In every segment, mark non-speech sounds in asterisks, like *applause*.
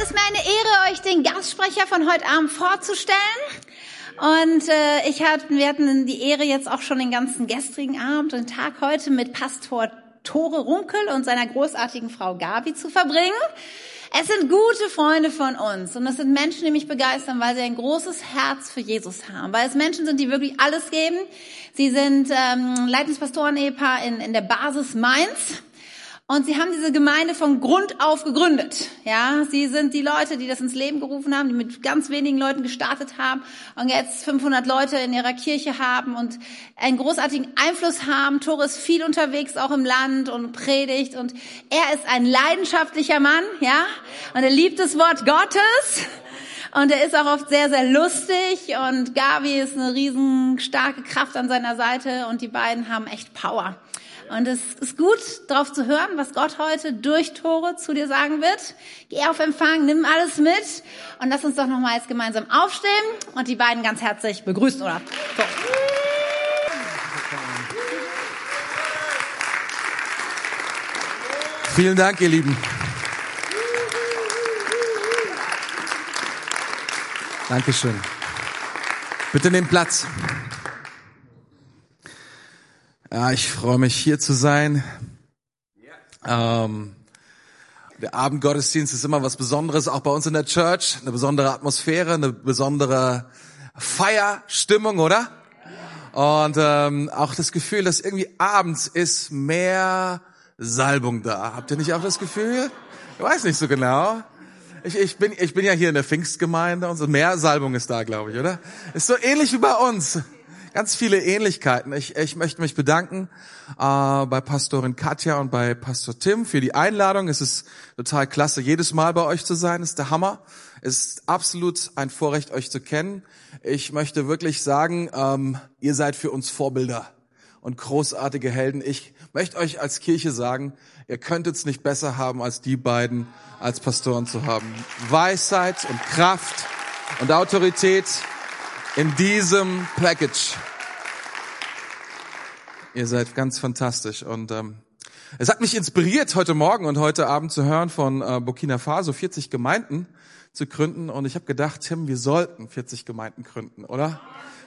es ist mir eine Ehre, euch den Gastsprecher von heute Abend vorzustellen. Und äh, ich hatte, wir hatten die Ehre jetzt auch schon den ganzen gestrigen Abend und Tag heute mit Pastor Tore Runkel und seiner großartigen Frau Gabi zu verbringen. Es sind gute Freunde von uns und es sind Menschen, die mich begeistern, weil sie ein großes Herz für Jesus haben, weil es Menschen sind, die wirklich alles geben. Sie sind ähm, Leitungspastoren-Ehepaar in, in der Basis Mainz und sie haben diese Gemeinde von Grund auf gegründet. Ja, sie sind die Leute, die das ins Leben gerufen haben, die mit ganz wenigen Leuten gestartet haben und jetzt 500 Leute in ihrer Kirche haben und einen großartigen Einfluss haben. Tore ist viel unterwegs, auch im Land und predigt und er ist ein leidenschaftlicher Mann, ja, und er liebt das Wort Gottes. Und er ist auch oft sehr, sehr lustig und Gavi ist eine riesen starke Kraft an seiner Seite und die beiden haben echt Power. Und es ist gut, darauf zu hören, was Gott heute durch Tore zu dir sagen wird. Geh auf Empfang, nimm alles mit und lass uns doch nochmal jetzt gemeinsam aufstehen und die beiden ganz herzlich begrüßen, oder? So. Vielen Dank, ihr Lieben. Dankeschön. Bitte nehmt Platz. Ja, ich freue mich hier zu sein. Ähm, der Abendgottesdienst ist immer was Besonderes, auch bei uns in der Church. Eine besondere Atmosphäre, eine besondere Feierstimmung, oder? Und ähm, auch das Gefühl, dass irgendwie abends ist mehr Salbung da. Habt ihr nicht auch das Gefühl? Ich weiß nicht so genau. Ich, ich, bin, ich bin ja hier in der Pfingstgemeinde und so mehr Salbung ist da, glaube ich, oder? Ist so ähnlich wie bei uns ganz viele Ähnlichkeiten. Ich, ich möchte mich bedanken äh, bei Pastorin Katja und bei Pastor Tim für die Einladung. Es ist total klasse, jedes Mal bei euch zu sein. Ist der Hammer. Es ist absolut ein Vorrecht, euch zu kennen. Ich möchte wirklich sagen, ähm, ihr seid für uns Vorbilder und großartige Helden. Ich möchte euch als Kirche sagen, ihr könnt es nicht besser haben, als die beiden als Pastoren zu haben. Weisheit und Kraft und Autorität in diesem Package. Ihr seid ganz fantastisch und ähm, es hat mich inspiriert, heute Morgen und heute Abend zu hören von äh, Burkina Faso 40 Gemeinden zu gründen und ich habe gedacht, Tim, wir sollten 40 Gemeinden gründen, oder?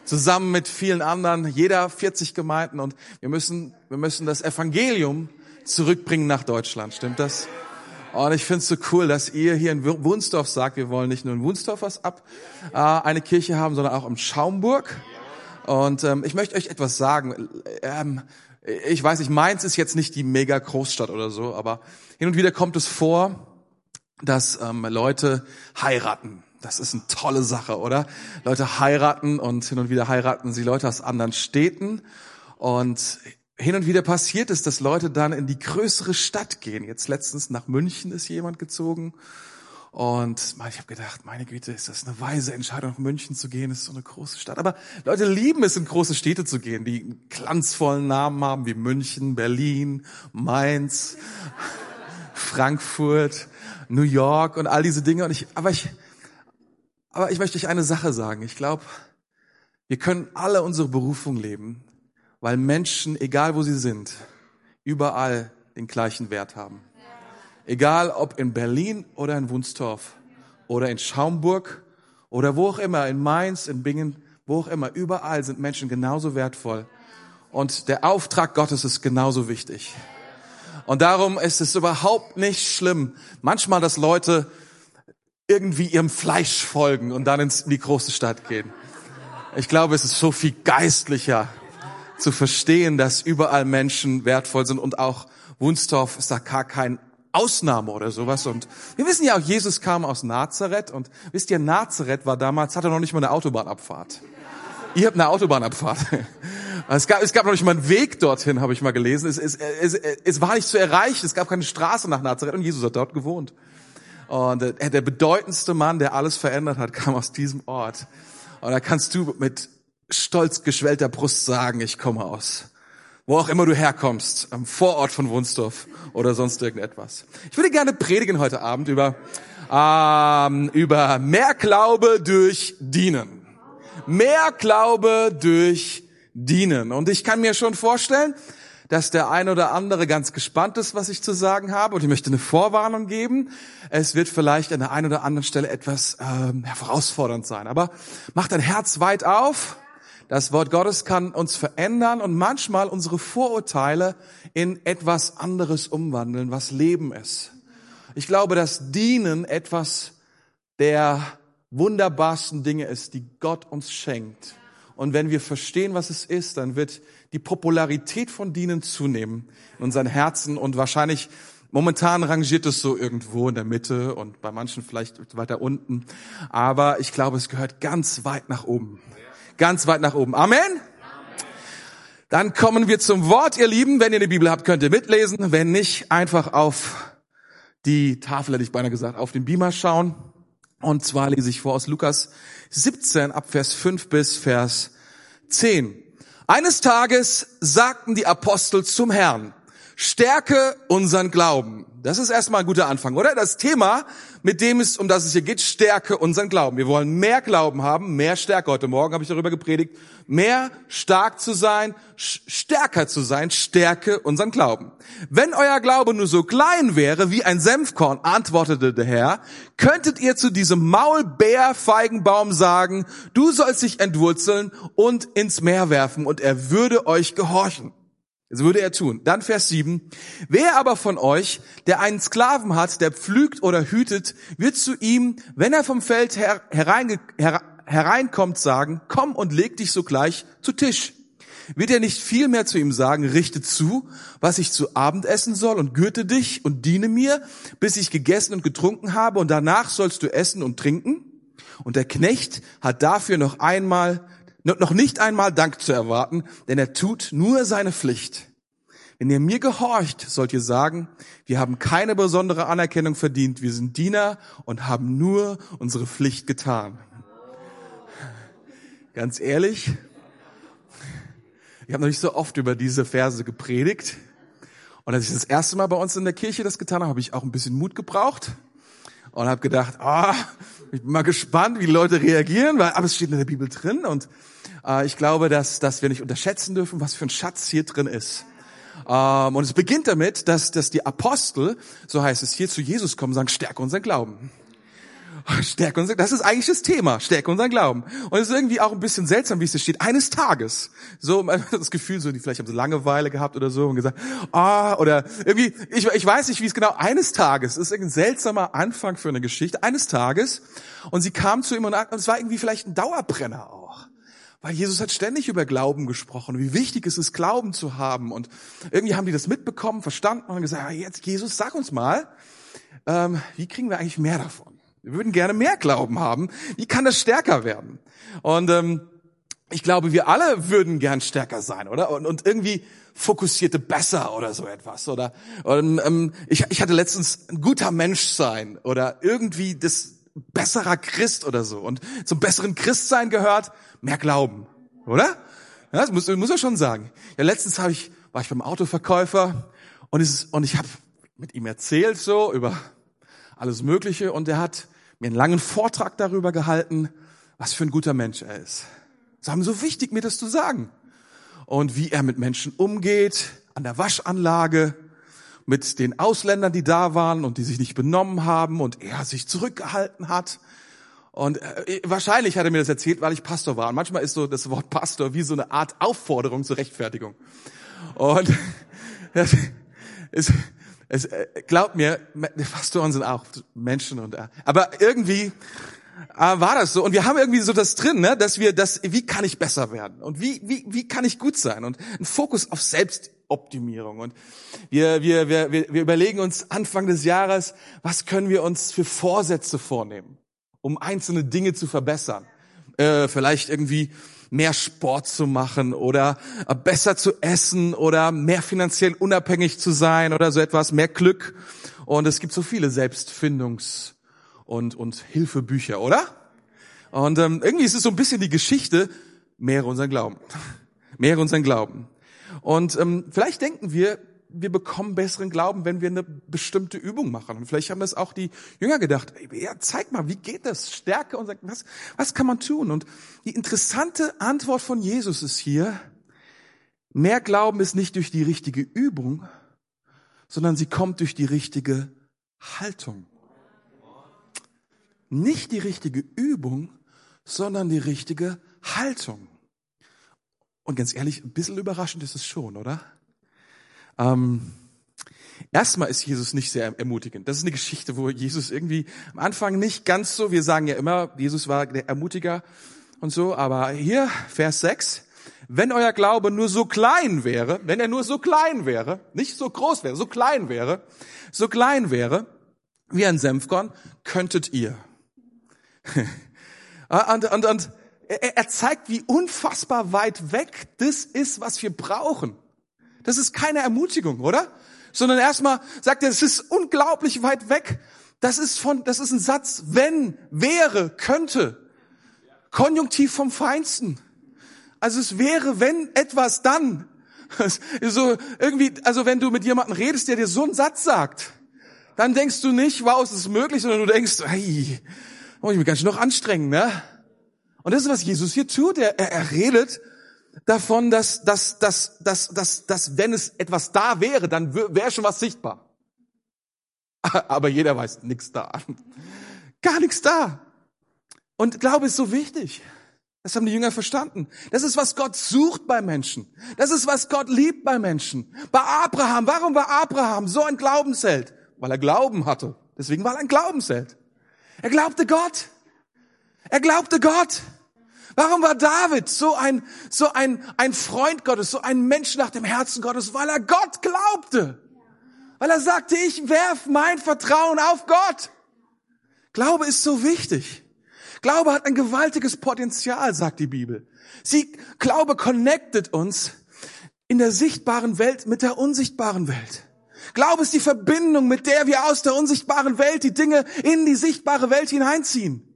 Zusammen mit vielen anderen, jeder 40 Gemeinden und wir müssen, wir müssen das Evangelium zurückbringen nach Deutschland. Stimmt das? Und ich finde es so cool, dass ihr hier in Wunsdorf sagt, wir wollen nicht nur in Wunsdorf was ab, äh, eine Kirche haben, sondern auch im Schaumburg. Und ähm, ich möchte euch etwas sagen. Ähm, ich weiß nicht, Mainz ist jetzt nicht die mega Großstadt oder so, aber hin und wieder kommt es vor, dass ähm, Leute heiraten. Das ist eine tolle Sache, oder? Leute heiraten und hin und wieder heiraten sie Leute aus anderen Städten. Und hin und wieder passiert es, dass Leute dann in die größere Stadt gehen. Jetzt letztens nach München ist jemand gezogen. Und ich habe gedacht, meine Güte, ist das eine weise Entscheidung, nach München zu gehen? Das ist so eine große Stadt. Aber Leute lieben es, in große Städte zu gehen, die glanzvollen Namen haben wie München, Berlin, Mainz, Frankfurt, New York und all diese Dinge. Und ich, aber ich, aber ich möchte euch eine Sache sagen. Ich glaube, wir können alle unsere Berufung leben weil Menschen, egal wo sie sind, überall den gleichen Wert haben. Egal ob in Berlin oder in Wunstorf oder in Schaumburg oder wo auch immer, in Mainz, in Bingen, wo auch immer, überall sind Menschen genauso wertvoll. Und der Auftrag Gottes ist genauso wichtig. Und darum ist es überhaupt nicht schlimm, manchmal, dass Leute irgendwie ihrem Fleisch folgen und dann in die große Stadt gehen. Ich glaube, es ist so viel geistlicher, zu verstehen, dass überall Menschen wertvoll sind und auch Wunstorf ist da gar kein Ausnahme oder sowas. Und wir wissen ja auch, Jesus kam aus Nazareth und wisst ihr, Nazareth war damals, hatte noch nicht mal eine Autobahnabfahrt. Ihr habt eine Autobahnabfahrt. *laughs* Es gab, es gab noch nicht mal einen Weg dorthin, habe ich mal gelesen. Es, es, es, es war nicht zu erreichen. Es gab keine Straße nach Nazareth und Jesus hat dort gewohnt. Und der, der bedeutendste Mann, der alles verändert hat, *laughs* kam aus diesem Ort. Und da kannst du mit stolz geschwellter Brust sagen, ich komme aus. Wo auch immer du herkommst, am Vorort von Wunsdorf oder sonst irgendetwas. Ich würde gerne predigen heute Abend über, ähm, über mehr Glaube durch Dienen. Mehr Glaube durch Dienen. Und ich kann mir schon vorstellen, dass der eine oder andere ganz gespannt ist, was ich zu sagen habe. Und ich möchte eine Vorwarnung geben. Es wird vielleicht an der einen oder anderen Stelle etwas ähm, herausfordernd sein. Aber mach dein Herz weit auf. Das Wort Gottes kann uns verändern und manchmal unsere Vorurteile in etwas anderes umwandeln, was Leben ist. Ich glaube, dass Dienen etwas der wunderbarsten Dinge ist, die Gott uns schenkt. Und wenn wir verstehen, was es ist, dann wird die Popularität von Dienen zunehmen in unseren Herzen und wahrscheinlich Momentan rangiert es so irgendwo in der Mitte und bei manchen vielleicht weiter unten. Aber ich glaube, es gehört ganz weit nach oben ganz weit nach oben. Amen. Dann kommen wir zum Wort, ihr Lieben. Wenn ihr eine Bibel habt, könnt ihr mitlesen. Wenn nicht, einfach auf die Tafel, hätte ich beinahe gesagt, auf den Beamer schauen. Und zwar lese ich vor aus Lukas 17 ab Vers 5 bis Vers 10. Eines Tages sagten die Apostel zum Herrn, stärke unseren Glauben. Das ist erstmal ein guter Anfang, oder? Das Thema, mit dem es, um das es hier geht, stärke unseren Glauben. Wir wollen mehr Glauben haben, mehr Stärke. Heute Morgen habe ich darüber gepredigt. Mehr stark zu sein, stärker zu sein, stärke unseren Glauben. Wenn euer Glaube nur so klein wäre wie ein Senfkorn, antwortete der Herr, könntet ihr zu diesem Maulbeerfeigenbaum sagen, du sollst dich entwurzeln und ins Meer werfen und er würde euch gehorchen. Das würde er tun. Dann Vers 7. Wer aber von euch, der einen Sklaven hat, der pflügt oder hütet, wird zu ihm, wenn er vom Feld her, her, hereinkommt, sagen, komm und leg dich sogleich zu Tisch. Wird er nicht viel mehr zu ihm sagen, richte zu, was ich zu Abend essen soll und gürte dich und diene mir, bis ich gegessen und getrunken habe und danach sollst du essen und trinken? Und der Knecht hat dafür noch einmal noch nicht einmal Dank zu erwarten, denn er tut nur seine Pflicht. Wenn ihr mir gehorcht, sollt ihr sagen, wir haben keine besondere Anerkennung verdient, wir sind Diener und haben nur unsere Pflicht getan. Ganz ehrlich, ich habe noch nicht so oft über diese Verse gepredigt. Und als ich das erste Mal bei uns in der Kirche das getan habe, habe ich auch ein bisschen Mut gebraucht und habe gedacht, ah, oh, ich bin mal gespannt, wie die Leute reagieren, weil aber es steht in der Bibel drin und äh, ich glaube, dass, dass wir nicht unterschätzen dürfen, was für ein Schatz hier drin ist. Ähm, und es beginnt damit, dass, dass die Apostel, so heißt es hier, zu Jesus kommen und sagen, stärke unseren Glauben. *laughs* Stärke unseren, das ist eigentlich das Thema, stärke unseren Glauben. Und es ist irgendwie auch ein bisschen seltsam, wie es hier steht, eines Tages. So, das Gefühl, so, die vielleicht haben so Langeweile gehabt oder so und gesagt, ah, oder irgendwie, ich, ich weiß nicht, wie es genau, eines Tages, ist ein seltsamer Anfang für eine Geschichte, eines Tages. Und sie kam zu ihm und es war irgendwie vielleicht ein Dauerbrenner auch. Weil Jesus hat ständig über Glauben gesprochen, wie wichtig es ist, Glauben zu haben. Und irgendwie haben die das mitbekommen, verstanden und gesagt, ja, jetzt Jesus, sag uns mal, ähm, wie kriegen wir eigentlich mehr davon? Wir würden gerne mehr Glauben haben. Wie kann das stärker werden? Und ähm, ich glaube, wir alle würden gern stärker sein, oder? Und, und irgendwie fokussierte besser oder so etwas. Oder und, ähm, ich, ich hatte letztens ein guter Mensch sein oder irgendwie das besserer Christ oder so. Und zum besseren Christsein gehört mehr Glauben, oder? Ja, das muss, muss er schon sagen. Ja, letztens habe ich, war ich beim Autoverkäufer und, es, und ich habe mit ihm erzählt so über alles Mögliche und er hat mir einen langen Vortrag darüber gehalten, was für ein guter Mensch er ist. Es war mir so wichtig, mir das zu sagen. Und wie er mit Menschen umgeht, an der Waschanlage, mit den Ausländern, die da waren und die sich nicht benommen haben und er sich zurückgehalten hat. Und äh, wahrscheinlich hat er mir das erzählt, weil ich Pastor war. Und manchmal ist so das Wort Pastor wie so eine Art Aufforderung zur Rechtfertigung. Und *laughs* es, es, es, äh, glaubt mir, *laughs* Pastoren sind auch Menschen und äh, aber irgendwie äh, war das so und wir haben irgendwie so das drin, ne, dass wir das wie kann ich besser werden und wie wie wie kann ich gut sein und ein Fokus auf Selbst Optimierung. Und wir, wir, wir, wir überlegen uns Anfang des Jahres, was können wir uns für Vorsätze vornehmen, um einzelne Dinge zu verbessern. Äh, vielleicht irgendwie mehr Sport zu machen oder äh, besser zu essen oder mehr finanziell unabhängig zu sein oder so etwas, mehr Glück. Und es gibt so viele Selbstfindungs- und, und Hilfebücher, oder? Und ähm, irgendwie ist es so ein bisschen die Geschichte, mehre unseren Glauben. *laughs* Mehre unseren Glauben. Und ähm, vielleicht denken wir, wir bekommen besseren Glauben, wenn wir eine bestimmte Übung machen. Und vielleicht haben das auch die Jünger gedacht. Ja, zeig mal, wie geht das? Stärke und was, was kann man tun? Und die interessante Antwort von Jesus ist hier, Mehr Glauben ist nicht durch die richtige Übung, sondern sie kommt durch die richtige Haltung. Nicht die richtige Übung, sondern die richtige Haltung. Und ganz ehrlich, ein bisschen überraschend ist es schon, oder? Ähm, erstmal ist Jesus nicht sehr ermutigend. Das ist eine Geschichte, wo Jesus irgendwie am Anfang nicht ganz so, wir sagen ja immer, Jesus war der Ermutiger und so, aber hier, Vers 6, wenn euer Glaube nur so klein wäre, wenn er nur so klein wäre, nicht so groß wäre, so klein wäre, so klein wäre, wie ein Senfkorn, könntet ihr. *laughs* und, und, und er zeigt, wie unfassbar weit weg das ist, was wir brauchen. Das ist keine Ermutigung, oder? Sondern erstmal sagt er, es ist unglaublich weit weg. Das ist von, das ist ein Satz, wenn, wäre, könnte. Konjunktiv vom Feinsten. Also es wäre, wenn etwas dann. *laughs* So irgendwie, also wenn du mit jemandem redest, der dir so einen Satz sagt, dann denkst du nicht, wow, ist es möglich, sondern du denkst, hey, muss ich mich ganz schön noch anstrengen, ne? Und das ist, was Jesus hier tut. Er, er, er redet davon, dass, dass, dass, dass, dass, dass, wenn es etwas da wäre, dann wäre schon was sichtbar. *laughs* Aber jeder weiß, nichts da. *laughs* Gar nichts da. Und Glaube ist so wichtig. Das haben die Jünger verstanden. Das ist, was Gott sucht bei Menschen. Das ist, was Gott liebt bei Menschen. Bei Abraham, warum war Abraham so ein Glaubensheld? Weil er Glauben hatte. Deswegen war er ein Glaubensheld. Er glaubte Gott. Er glaubte Gott. Warum war David so ein, so ein, ein Freund Gottes, so ein Mensch nach dem Herzen Gottes? Weil er Gott glaubte. Weil er sagte, ich werf mein Vertrauen auf Gott. Glaube ist so wichtig. Glaube hat ein gewaltiges Potenzial, sagt die Bibel. Sie, Glaube connectet uns in der sichtbaren Welt mit der unsichtbaren Welt. Glaube ist die Verbindung, mit der wir aus der unsichtbaren Welt die Dinge in die sichtbare Welt hineinziehen.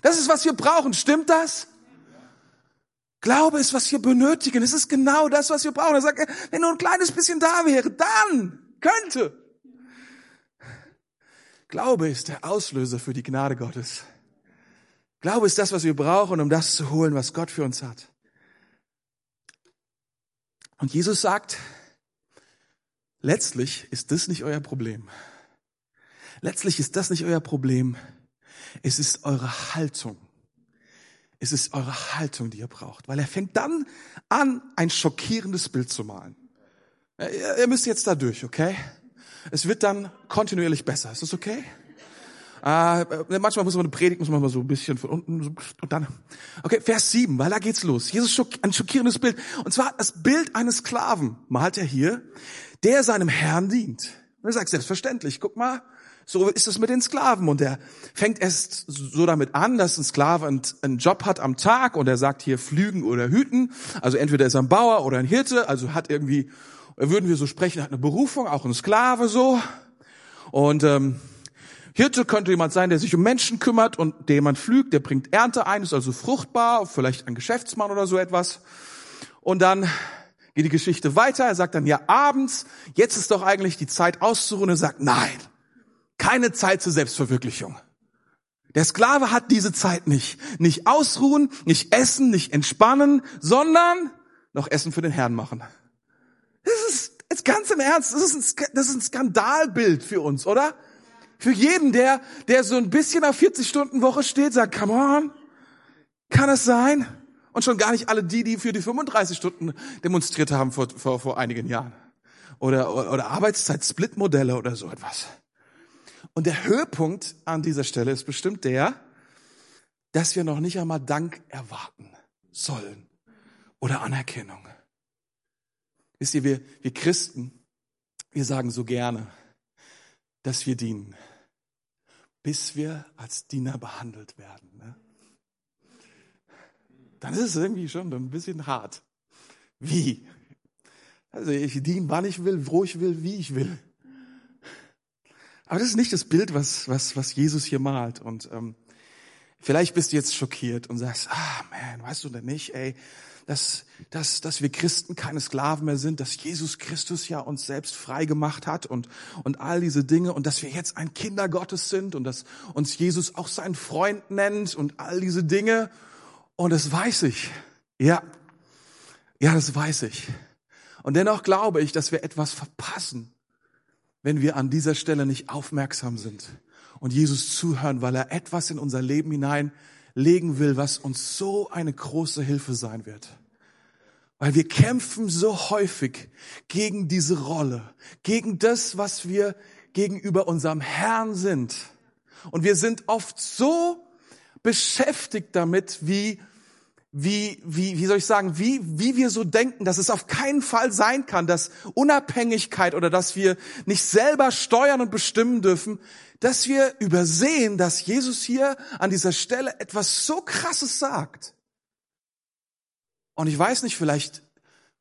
Das ist, was wir brauchen. Stimmt das? Glaube ist, was wir benötigen. Es ist genau das, was wir brauchen. Er sagt, wenn nur ein kleines bisschen da wäre, dann könnte. Glaube ist der Auslöser für die Gnade Gottes. Glaube ist das, was wir brauchen, um das zu holen, was Gott für uns hat. Und Jesus sagt, letztlich ist das nicht euer Problem. Letztlich ist das nicht euer Problem. Es ist eure Haltung. Es ist eure Haltung, die ihr braucht. Weil er fängt dann an, ein schockierendes Bild zu malen. Ihr müsst jetzt da durch, okay? Es wird dann kontinuierlich besser. Ist das okay? Äh, manchmal muss man eine Predigt, muss man mal so ein bisschen von unten und dann. Okay, Vers 7, weil da geht's los. Jesus schock, ein schockierendes Bild. Und zwar das Bild eines Sklaven malt er hier, der seinem Herrn dient. Und er sagt selbstverständlich, guck mal, so ist es mit den Sklaven. Und er fängt erst so damit an, dass ein Sklave einen, Job hat am Tag und er sagt hier Flügen oder Hüten. Also entweder ist er ein Bauer oder ein Hirte, also hat irgendwie, würden wir so sprechen, hat eine Berufung, auch ein Sklave so. Und ähm, Hirte könnte jemand sein, der sich um Menschen kümmert und der jemand pflügt, der bringt Ernte ein, ist also fruchtbar, vielleicht ein Geschäftsmann oder so etwas. Und dann geht die Geschichte weiter. Er sagt dann, ja, abends, jetzt ist doch eigentlich die Zeit auszuruhen. Er sagt, nein, keine Zeit zur Selbstverwirklichung. Der Sklave hat diese Zeit nicht. Nicht ausruhen, nicht essen, nicht entspannen, sondern noch Essen für den Herrn machen. Das ist jetzt ganz im Ernst, das ist ein, das ist ein Skandalbild für uns, oder? Für jeden, der, der so ein bisschen auf 40 Stunden Woche steht, sagt, come on, kann es sein? Und schon gar nicht alle die, die für die 35 Stunden demonstriert haben vor, vor, vor einigen Jahren. Oder, oder Arbeitszeit-Split-Modelle oder so etwas. Und der Höhepunkt an dieser Stelle ist bestimmt der, dass wir noch nicht einmal Dank erwarten sollen oder Anerkennung. Wisst ihr, wir, wir Christen, wir sagen so gerne, dass wir dienen bis wir als Diener behandelt werden. Ne? Dann ist es irgendwie schon ein bisschen hart. Wie? Also ich diene, wann ich will, wo ich will, wie ich will. Aber das ist nicht das Bild, was, was, was Jesus hier malt. Und ähm, vielleicht bist du jetzt schockiert und sagst, ah man, weißt du denn nicht, ey, dass, dass, dass wir Christen keine Sklaven mehr sind, dass Jesus Christus ja uns selbst frei gemacht hat und, und all diese Dinge und dass wir jetzt ein Kinder Gottes sind und dass uns Jesus auch seinen Freund nennt und all diese Dinge. Und das weiß ich. Ja, ja, das weiß ich. Und dennoch glaube ich, dass wir etwas verpassen, wenn wir an dieser Stelle nicht aufmerksam sind und Jesus zuhören, weil er etwas in unser Leben hineinlegen will, was uns so eine große Hilfe sein wird. Weil wir kämpfen so häufig gegen diese Rolle, gegen das, was wir gegenüber unserem Herrn sind. Und wir sind oft so beschäftigt damit, wie wie, wie, wie soll ich sagen, wie, wie wir so denken, dass es auf keinen Fall sein kann, dass Unabhängigkeit oder dass wir nicht selber steuern und bestimmen dürfen, dass wir übersehen, dass Jesus hier an dieser Stelle etwas so krasses sagt. Und ich weiß nicht, vielleicht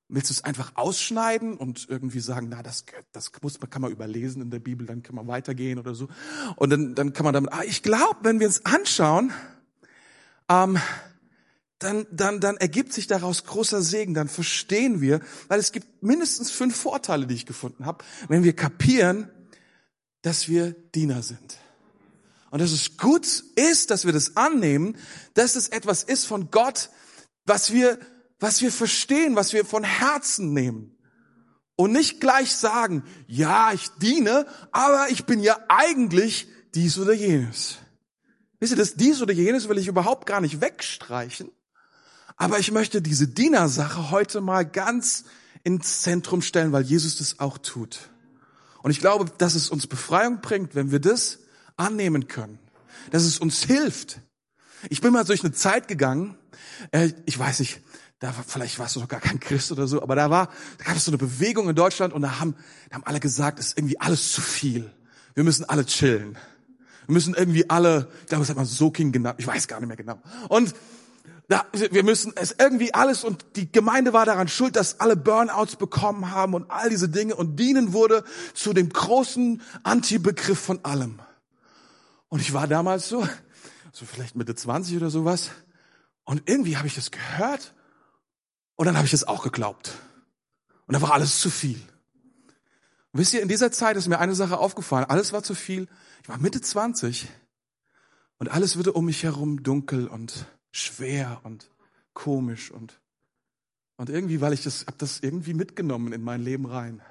willst du es einfach ausschneiden und irgendwie sagen, na, das, das muss, kann man überlesen in der Bibel, dann kann man weitergehen oder so. Und dann, dann kann man damit, ah, ich glaube, wenn wir uns anschauen, ähm, dann, dann, dann ergibt sich daraus großer Segen, dann verstehen wir, weil es gibt mindestens fünf Vorteile, die ich gefunden habe, wenn wir kapieren, dass wir Diener sind. Und dass es gut ist, dass wir das annehmen, dass es etwas ist von Gott, was wir, was wir verstehen, was wir von Herzen nehmen. Und nicht gleich sagen, ja, ich diene, aber ich bin ja eigentlich dies oder jenes. Wisst ihr, das dies oder jenes will ich überhaupt gar nicht wegstreichen, aber ich möchte diese Dienersache heute mal ganz ins Zentrum stellen, weil Jesus das auch tut. Und ich glaube, dass es uns Befreiung bringt, wenn wir das annehmen können. Dass es uns hilft. Ich bin mal durch eine Zeit gegangen, äh, ich weiß nicht, da war, vielleicht warst du noch gar kein Christ oder so, aber da war, da gab es so eine Bewegung in Deutschland und da haben, da haben alle gesagt, es ist irgendwie alles zu viel. Wir müssen alle chillen. Wir müssen irgendwie alle, ich glaube, es hat man Soking genannt, ich weiß gar nicht mehr genau. Und da, wir müssen es irgendwie alles und die Gemeinde war daran schuld, dass alle Burnouts bekommen haben und all diese Dinge und dienen wurde zu dem großen Anti-Begriff von allem. Und ich war damals so, so vielleicht Mitte 20 oder sowas und irgendwie habe ich das gehört und dann habe ich es auch geglaubt. Und da war alles zu viel. Und wisst ihr, in dieser Zeit ist mir eine Sache aufgefallen. Alles war zu viel. Ich war Mitte 20 und alles wurde um mich herum dunkel und schwer und komisch und, und irgendwie, weil ich das, hab das irgendwie mitgenommen in mein Leben rein.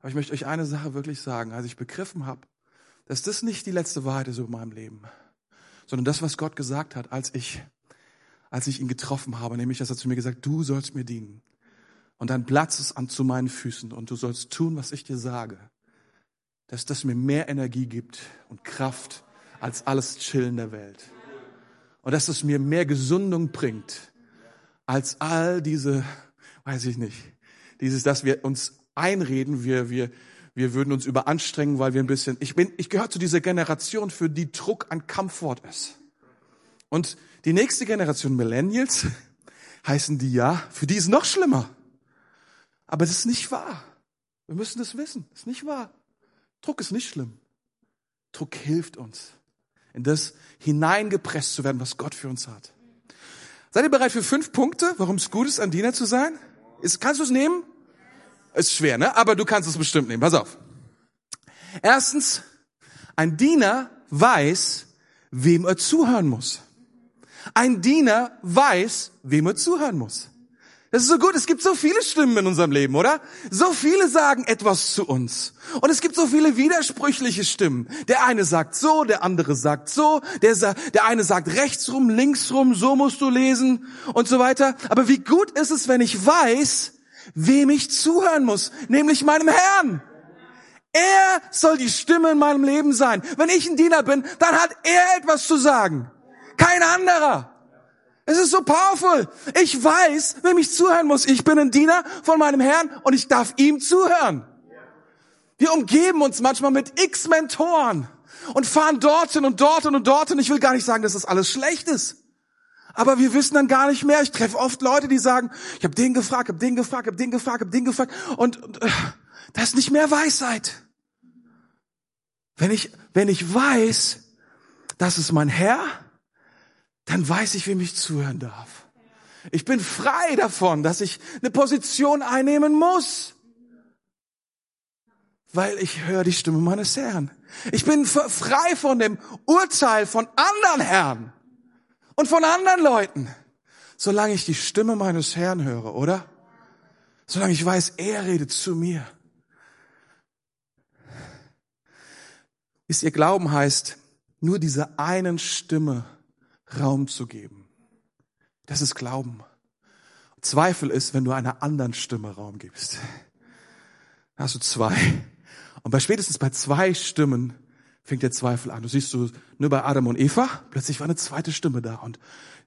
Aber ich möchte euch eine Sache wirklich sagen, als ich begriffen habe, dass das nicht die letzte Wahrheit ist über meinem Leben, sondern das, was Gott gesagt hat, als ich, als ich ihn getroffen habe, nämlich, dass er zu mir gesagt, du sollst mir dienen. Und dein Platz ist an zu meinen Füßen und du sollst tun, was ich dir sage. Dass das mir mehr Energie gibt und Kraft als alles Chillen der Welt und dass es mir mehr Gesundung bringt als all diese, weiß ich nicht, dieses, dass wir uns einreden, wir, wir, wir würden uns überanstrengen, weil wir ein bisschen, ich bin, ich gehöre zu dieser Generation, für die Druck ein Kampfwort ist. Und die nächste Generation Millennials *laughs* heißen die ja, für die ist noch schlimmer. Aber das ist nicht wahr. Wir müssen das wissen. Das ist nicht wahr. Druck ist nicht schlimm. Druck hilft uns in das hineingepresst zu werden, was Gott für uns hat. Seid ihr bereit für fünf Punkte, warum es gut ist, ein Diener zu sein? Ist, kannst du es nehmen? Ist schwer, ne? Aber du kannst es bestimmt nehmen. Pass auf. Erstens, ein Diener weiß, wem er zuhören muss. Ein Diener weiß, wem er zuhören muss. Das ist so gut. Es gibt so viele Stimmen in unserem Leben, oder? So viele sagen etwas zu uns. Und es gibt so viele widersprüchliche Stimmen. Der eine sagt so, der andere sagt so, der, der eine sagt rechts rum, links rum, so musst du lesen und so weiter. Aber wie gut ist es, wenn ich weiß, wem ich zuhören muss, nämlich meinem Herrn. Er soll die Stimme in meinem Leben sein. Wenn ich ein Diener bin, dann hat er etwas zu sagen. Kein anderer. Es ist so powerful. Ich weiß, wem ich zuhören muss. Ich bin ein Diener von meinem Herrn und ich darf ihm zuhören. Wir umgeben uns manchmal mit x Mentoren und fahren dorthin und dorthin und dorthin. Ich will gar nicht sagen, dass das alles schlecht ist. Aber wir wissen dann gar nicht mehr. Ich treffe oft Leute, die sagen, ich habe den gefragt, habe den gefragt, habe den gefragt, habe den gefragt. Und, und äh, das ist nicht mehr Weisheit. Wenn ich, wenn ich weiß, das ist mein Herr, dann weiß ich, wem ich zuhören darf. Ich bin frei davon, dass ich eine Position einnehmen muss, weil ich höre die Stimme meines Herrn. Ich bin frei von dem Urteil von anderen Herren und von anderen Leuten, solange ich die Stimme meines Herrn höre, oder? Solange ich weiß, er redet zu mir. Ist ihr Glauben heißt, nur dieser einen Stimme Raum zu geben. Das ist Glauben. Zweifel ist, wenn du einer anderen Stimme Raum gibst. Da hast du zwei. Und bei spätestens bei zwei Stimmen fängt der Zweifel an. Du siehst du nur bei Adam und Eva, plötzlich war eine zweite Stimme da und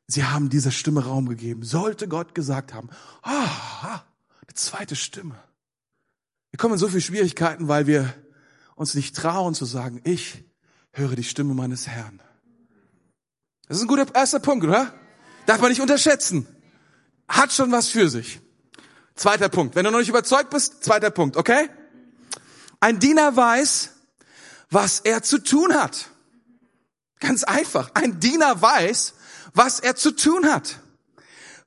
sie haben dieser Stimme Raum gegeben. Sollte Gott gesagt haben, ah, eine zweite Stimme. Wir kommen in so viele Schwierigkeiten, weil wir uns nicht trauen zu sagen, ich höre die Stimme meines Herrn. Das ist ein guter erster Punkt, oder? Darf man nicht unterschätzen. Hat schon was für sich. Zweiter Punkt. Wenn du noch nicht überzeugt bist, zweiter Punkt, okay? Ein Diener weiß, was er zu tun hat. Ganz einfach. Ein Diener weiß, was er zu tun hat.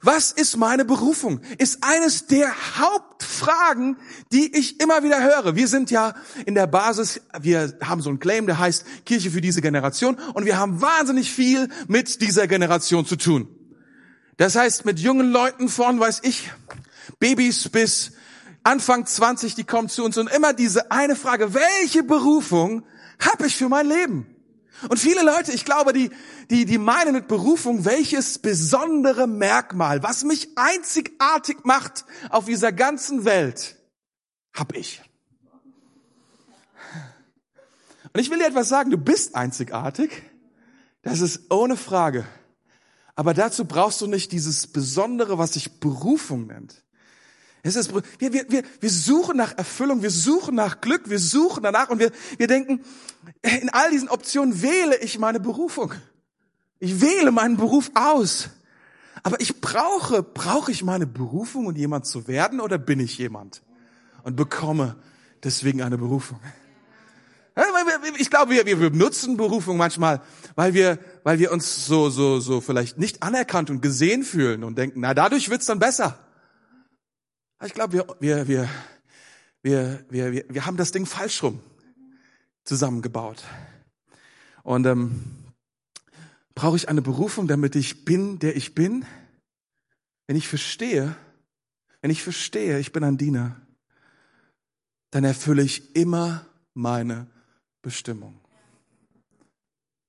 Was ist meine Berufung? Ist eines der Hauptfragen, die ich immer wieder höre. Wir sind ja in der Basis, wir haben so einen Claim, der heißt Kirche für diese Generation und wir haben wahnsinnig viel mit dieser Generation zu tun. Das heißt, mit jungen Leuten von, weiß ich, Babys bis Anfang 20, die kommen zu uns und immer diese eine Frage, welche Berufung habe ich für mein Leben? Und viele Leute, ich glaube, die, die, die meinen mit Berufung, welches besondere Merkmal, was mich einzigartig macht auf dieser ganzen Welt, hab ich. Und ich will dir etwas sagen, du bist einzigartig. Das ist ohne Frage. Aber dazu brauchst du nicht dieses Besondere, was sich Berufung nennt. Es ist, wir, wir, wir, wir suchen nach Erfüllung, wir suchen nach Glück, wir suchen danach und wir, wir denken, in all diesen Optionen wähle ich meine Berufung. Ich wähle meinen Beruf aus. Aber ich brauche, brauche ich meine Berufung, um jemand zu werden oder bin ich jemand? Und bekomme deswegen eine Berufung. Ich glaube, wir, wir benutzen Berufung manchmal, weil wir, weil wir uns so, so, so vielleicht nicht anerkannt und gesehen fühlen und denken, na, dadurch wird's dann besser. Ich glaube, wir, wir, wir, wir, wir, wir, wir haben das Ding falsch rum zusammengebaut. Und ähm, brauche ich eine Berufung, damit ich bin, der ich bin? Wenn ich verstehe, wenn ich verstehe, ich bin ein Diener, dann erfülle ich immer meine Bestimmung.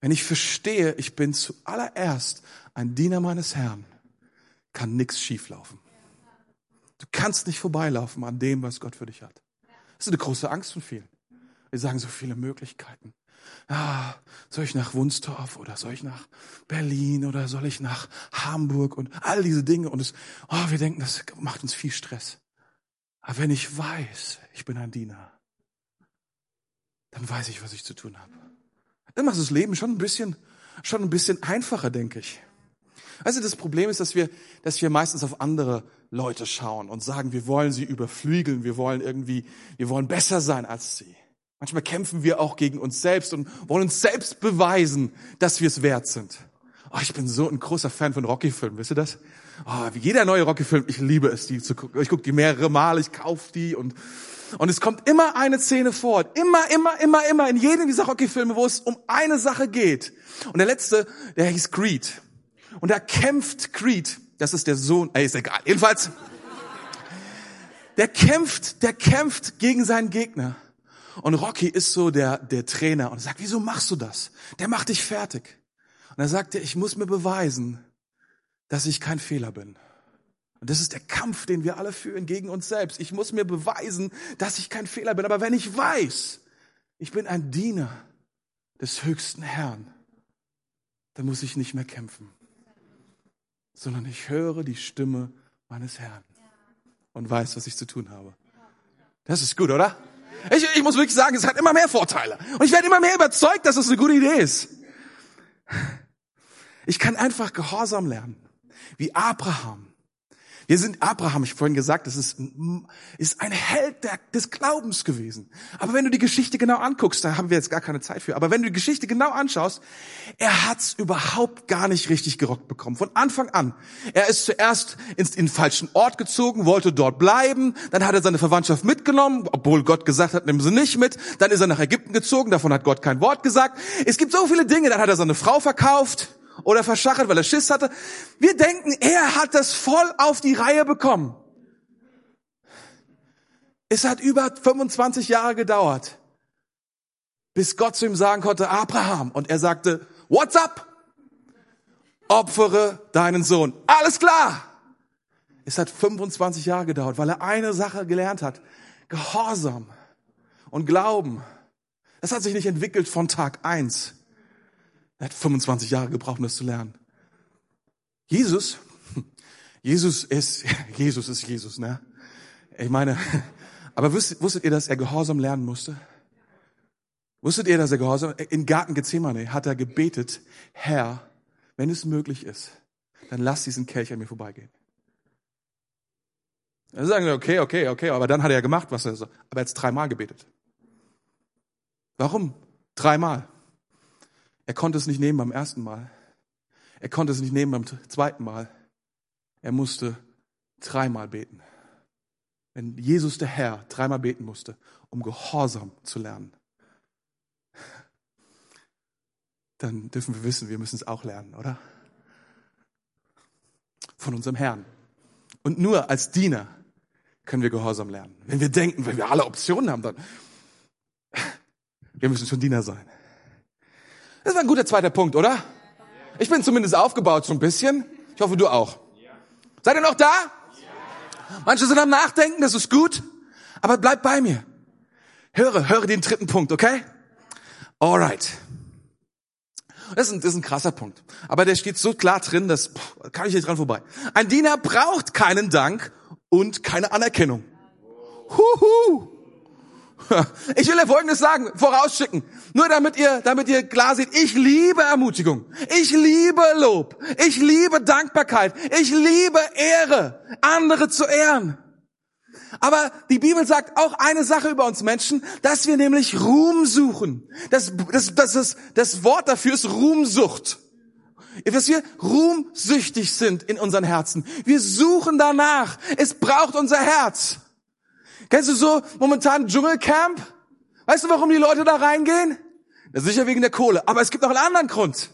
Wenn ich verstehe, ich bin zuallererst ein Diener meines Herrn, kann nichts schieflaufen. Du kannst nicht vorbeilaufen an dem, was Gott für dich hat. Das ist eine große Angst von vielen. Wir sagen so viele Möglichkeiten. Ah, soll ich nach Wunstorf oder soll ich nach Berlin oder soll ich nach Hamburg und all diese Dinge und es, oh, wir denken, das macht uns viel Stress. Aber wenn ich weiß, ich bin ein Diener, dann weiß ich, was ich zu tun habe. Dann macht das Leben schon ein bisschen, schon ein bisschen einfacher, denke ich. Also das Problem ist, dass wir, dass wir meistens auf andere Leute schauen und sagen, wir wollen sie überflügeln, wir wollen irgendwie, wir wollen besser sein als sie. Manchmal kämpfen wir auch gegen uns selbst und wollen uns selbst beweisen, dass wir es wert sind. Oh, ich bin so ein großer Fan von Rocky-Filmen, wisst ihr das? Oh, wie jeder neue Rocky-Film, ich liebe es, die zu gucken. Ich gucke die mehrere Male, ich kaufe die und und es kommt immer eine Szene vor, immer, immer, immer, immer in jedem dieser Rocky-Filme, wo es um eine Sache geht. Und der letzte, der hieß Creed. Und da kämpft Creed, das ist der Sohn, ey, ist egal, jedenfalls, der kämpft, der kämpft gegen seinen Gegner. Und Rocky ist so der, der Trainer und sagt, wieso machst du das? Der macht dich fertig. Und er sagt ich muss mir beweisen, dass ich kein Fehler bin. Und das ist der Kampf, den wir alle führen gegen uns selbst. Ich muss mir beweisen, dass ich kein Fehler bin. Aber wenn ich weiß, ich bin ein Diener des höchsten Herrn, dann muss ich nicht mehr kämpfen sondern ich höre die Stimme meines Herrn und weiß, was ich zu tun habe. Das ist gut, oder? Ich, ich muss wirklich sagen, es hat immer mehr Vorteile. Und ich werde immer mehr überzeugt, dass es eine gute Idee ist. Ich kann einfach Gehorsam lernen. Wie Abraham wir sind Abraham, ich vorhin gesagt, das ist, ist ein Held der, des Glaubens gewesen. Aber wenn du die Geschichte genau anguckst, da haben wir jetzt gar keine Zeit für, aber wenn du die Geschichte genau anschaust, er hat's überhaupt gar nicht richtig gerockt bekommen. Von Anfang an. Er ist zuerst ins, in den falschen Ort gezogen, wollte dort bleiben, dann hat er seine Verwandtschaft mitgenommen, obwohl Gott gesagt hat, nimm sie nicht mit, dann ist er nach Ägypten gezogen, davon hat Gott kein Wort gesagt. Es gibt so viele Dinge, dann hat er seine Frau verkauft, oder verschachert, weil er Schiss hatte. Wir denken, er hat das voll auf die Reihe bekommen. Es hat über 25 Jahre gedauert, bis Gott zu ihm sagen konnte, Abraham. Und er sagte, what's up? Opfere deinen Sohn. Alles klar. Es hat 25 Jahre gedauert, weil er eine Sache gelernt hat. Gehorsam und Glauben. Das hat sich nicht entwickelt von Tag eins. Er hat 25 Jahre gebraucht, um das zu lernen. Jesus, Jesus ist, *laughs* Jesus ist Jesus, ne? Ich meine, *laughs* aber wusstet, wusstet ihr, dass er Gehorsam lernen musste? Wusstet ihr, dass er Gehorsam, im Garten Gethsemane hat er gebetet, Herr, wenn es möglich ist, dann lass diesen Kelch an mir vorbeigehen. Dann sagen wir, okay, okay, okay, aber dann hat er ja gemacht, was er so, aber er hat dreimal gebetet. Warum? Dreimal. Er konnte es nicht nehmen beim ersten Mal. Er konnte es nicht nehmen beim zweiten Mal. Er musste dreimal beten. Wenn Jesus der Herr dreimal beten musste, um Gehorsam zu lernen, dann dürfen wir wissen, wir müssen es auch lernen, oder? Von unserem Herrn. Und nur als Diener können wir Gehorsam lernen. Wenn wir denken, wenn wir alle Optionen haben, dann wir müssen schon Diener sein. Das war ein guter zweiter Punkt, oder? Ich bin zumindest aufgebaut so ein bisschen. Ich hoffe, du auch. Seid ihr noch da? Manche sind am Nachdenken, das ist gut. Aber bleib bei mir. Höre, höre den dritten Punkt, okay? Alright. Das ist, ein, das ist ein krasser Punkt. Aber der steht so klar drin, dass pff, kann ich nicht dran vorbei. Ein Diener braucht keinen Dank und keine Anerkennung. Huhu. *laughs* Ich will dir Folgendes sagen, vorausschicken. Nur damit ihr, damit ihr klar seht, ich liebe Ermutigung. Ich liebe Lob. Ich liebe Dankbarkeit. Ich liebe Ehre, andere zu ehren. Aber die Bibel sagt auch eine Sache über uns Menschen, dass wir nämlich Ruhm suchen. Das, das, das, das, das Wort dafür ist Ruhmsucht. Dass wir ruhmsüchtig sind in unseren Herzen. Wir suchen danach. Es braucht unser Herz. Kennst du so momentan Dschungelcamp? Weißt du, warum die Leute da reingehen? Ist sicher wegen der Kohle. Aber es gibt noch einen anderen Grund.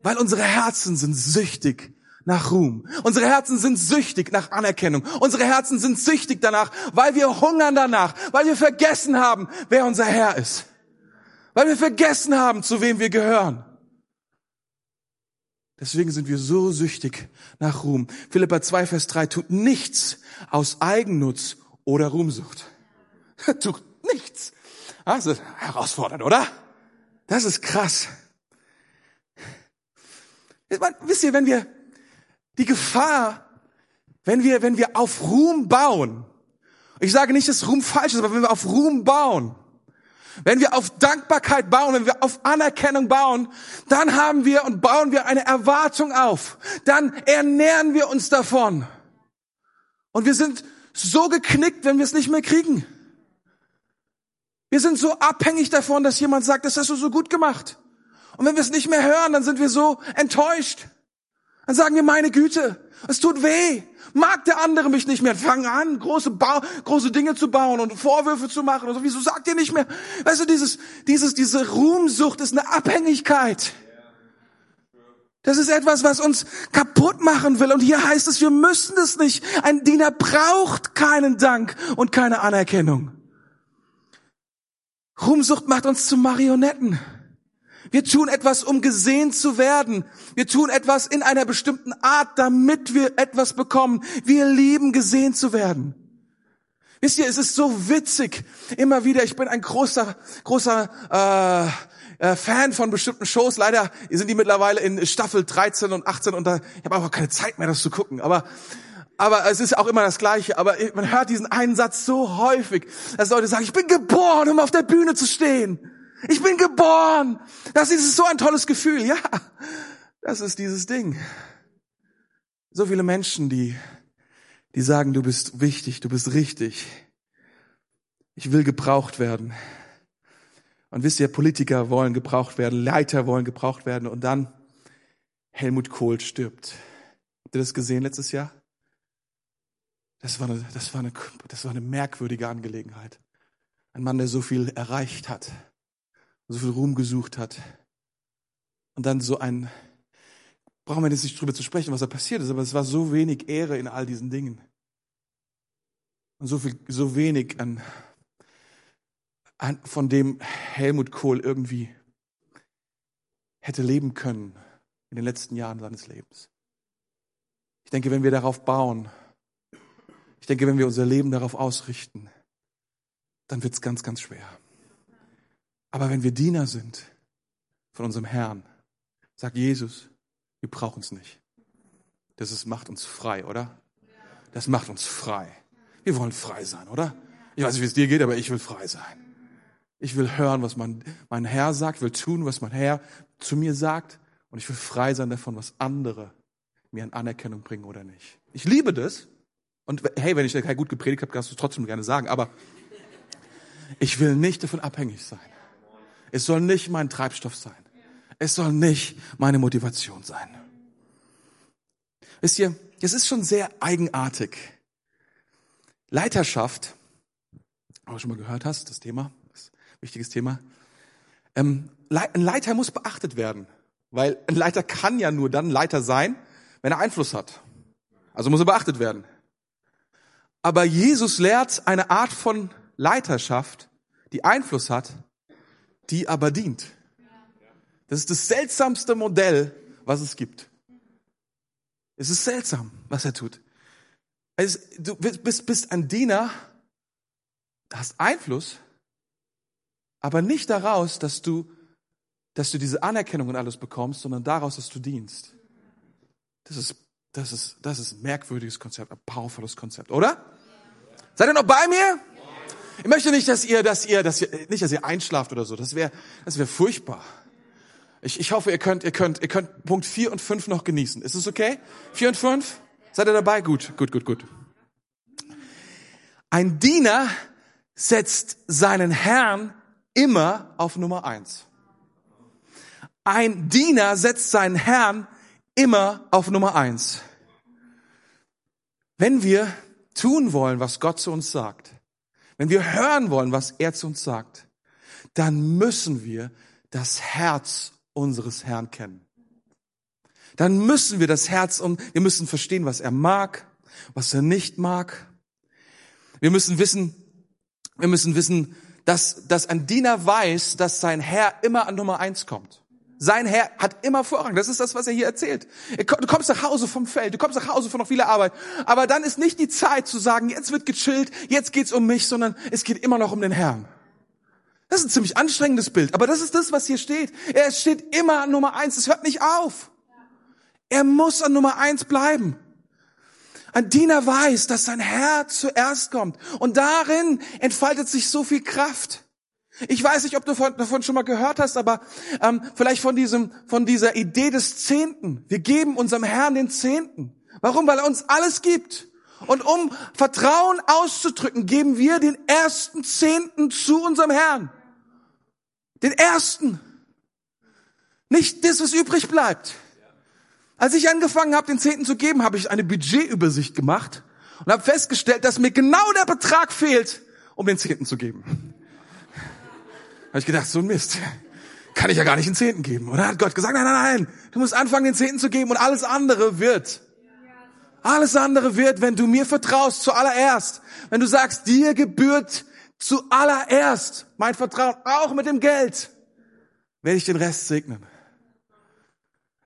Weil unsere Herzen sind süchtig nach Ruhm. Unsere Herzen sind süchtig nach Anerkennung. Unsere Herzen sind süchtig danach, weil wir hungern danach, weil wir vergessen haben, wer unser Herr ist. Weil wir vergessen haben, zu wem wir gehören. Deswegen sind wir so süchtig nach Ruhm. Philippa 2, Vers 3 tut nichts aus Eigennutz oder Ruhmsucht. *laughs* Tut nichts. Also herausfordernd, oder? Das ist krass. Wisst ihr, wenn wir die Gefahr, wenn wir, wenn wir auf Ruhm bauen, ich sage nicht, dass Ruhm falsch ist, aber wenn wir auf Ruhm bauen, wenn wir auf Dankbarkeit bauen, wenn wir auf Anerkennung bauen, dann haben wir und bauen wir eine Erwartung auf. Dann ernähren wir uns davon. Und wir sind so geknickt, wenn wir es nicht mehr kriegen. Wir sind so abhängig davon, dass jemand sagt, das hast du so gut gemacht. Und wenn wir es nicht mehr hören, dann sind wir so enttäuscht. Dann sagen wir, meine Güte, es tut weh. Mag der andere mich nicht mehr? Fangen an, große, ba große Dinge zu bauen und Vorwürfe zu machen. Und so. Wieso sagt ihr nicht mehr? Weißt du, dieses, dieses, diese Ruhmsucht ist eine Abhängigkeit. Das ist etwas, was uns kaputt machen will. Und hier heißt es, wir müssen es nicht. Ein Diener braucht keinen Dank und keine Anerkennung. Ruhmsucht macht uns zu Marionetten. Wir tun etwas, um gesehen zu werden. Wir tun etwas in einer bestimmten Art, damit wir etwas bekommen. Wir lieben, gesehen zu werden. Wisst ihr, es ist so witzig. Immer wieder, ich bin ein großer, großer äh, äh, Fan von bestimmten Shows. Leider sind die mittlerweile in Staffel 13 und 18 und da, ich habe auch keine Zeit mehr, das zu gucken. Aber aber es ist auch immer das Gleiche. Aber man hört diesen einen Satz so häufig, dass Leute sagen, ich bin geboren, um auf der Bühne zu stehen. Ich bin geboren. Das ist so ein tolles Gefühl. Ja, das ist dieses Ding. So viele Menschen, die, die sagen, du bist wichtig, du bist richtig. Ich will gebraucht werden. Und wisst ihr, Politiker wollen gebraucht werden, Leiter wollen gebraucht werden und dann Helmut Kohl stirbt. Habt ihr das gesehen letztes Jahr? Das war eine, das war eine, das war eine merkwürdige Angelegenheit. Ein Mann, der so viel erreicht hat, so viel Ruhm gesucht hat. Und dann so ein, brauchen wir jetzt nicht drüber zu sprechen, was da passiert ist, aber es war so wenig Ehre in all diesen Dingen. und so viel, so wenig an, an, von dem Helmut Kohl irgendwie hätte leben können in den letzten Jahren seines Lebens. Ich denke, wenn wir darauf bauen, ich denke, wenn wir unser Leben darauf ausrichten, dann wird es ganz, ganz schwer. Aber wenn wir Diener sind von unserem Herrn, sagt Jesus, wir brauchen es nicht. Das ist, macht uns frei, oder? Das macht uns frei. Wir wollen frei sein, oder? Ich weiß nicht, wie es dir geht, aber ich will frei sein. Ich will hören, was mein, mein Herr sagt, will tun, was mein Herr zu mir sagt. Und ich will frei sein davon, was andere mir an Anerkennung bringen oder nicht. Ich liebe das. Und hey, wenn ich gut gepredigt habe, kannst du es trotzdem gerne sagen. Aber ich will nicht davon abhängig sein. Es soll nicht mein Treibstoff sein. Es soll nicht meine Motivation sein. Wisst ihr, es ist schon sehr eigenartig. Leiterschaft, auch schon mal gehört hast, das Thema, wichtiges Thema. Ähm, ein Leiter muss beachtet werden, weil ein Leiter kann ja nur dann Leiter sein, wenn er Einfluss hat. Also muss er beachtet werden. Aber Jesus lehrt eine Art von Leiterschaft, die Einfluss hat, die aber dient. Das ist das seltsamste Modell, was es gibt. Es ist seltsam, was er tut. Also, du bist, bist ein Diener, hast Einfluss, aber nicht daraus, dass du, dass du diese Anerkennung und alles bekommst, sondern daraus, dass du dienst. Das ist, das ist, das ist ein merkwürdiges Konzept, ein powervolles Konzept, oder? Seid ihr noch bei mir? Ich möchte nicht, dass ihr, dass ihr, dass ihr, nicht, dass ihr einschlaft oder so. Das wäre, das wäre furchtbar. Ich, ich hoffe, ihr könnt, ihr könnt, ihr könnt Punkt 4 und 5 noch genießen. Ist es okay? 4 und 5? Seid ihr dabei? Gut, gut, gut, gut. Ein Diener setzt seinen Herrn immer auf Nummer 1. Ein Diener setzt seinen Herrn immer auf Nummer 1. Wenn wir tun wollen, was Gott zu uns sagt, wenn wir hören wollen, was er zu uns sagt, dann müssen wir das Herz unseres Herrn kennen. Dann müssen wir das Herz und wir müssen verstehen, was er mag, was er nicht mag. Wir müssen wissen, wir müssen wissen, dass, dass ein Diener weiß, dass sein Herr immer an Nummer eins kommt. Sein Herr hat immer Vorrang. Das ist das, was er hier erzählt. Du kommst nach Hause vom Feld, du kommst nach Hause von noch vieler Arbeit. Aber dann ist nicht die Zeit zu sagen, jetzt wird gechillt, jetzt geht's um mich, sondern es geht immer noch um den Herrn. Das ist ein ziemlich anstrengendes Bild. Aber das ist das, was hier steht. Er steht immer an Nummer eins. Es hört nicht auf. Er muss an Nummer eins bleiben. Ein Diener weiß, dass sein Herr zuerst kommt. Und darin entfaltet sich so viel Kraft. Ich weiß nicht, ob du davon schon mal gehört hast, aber ähm, vielleicht von diesem, von dieser Idee des Zehnten. Wir geben unserem Herrn den Zehnten. Warum? Weil er uns alles gibt. Und um Vertrauen auszudrücken, geben wir den ersten Zehnten zu unserem Herrn. Den ersten. Nicht das, was übrig bleibt. Als ich angefangen habe, den Zehnten zu geben, habe ich eine Budgetübersicht gemacht und habe festgestellt, dass mir genau der Betrag fehlt, um den Zehnten zu geben habe ich gedacht, so ein Mist. Kann ich ja gar nicht den Zehnten geben. Und dann hat Gott gesagt, nein, nein, nein, du musst anfangen, den Zehnten zu geben und alles andere wird. Alles andere wird, wenn du mir vertraust, zuallererst. Wenn du sagst, dir gebührt zuallererst mein Vertrauen, auch mit dem Geld, werde ich den Rest segnen.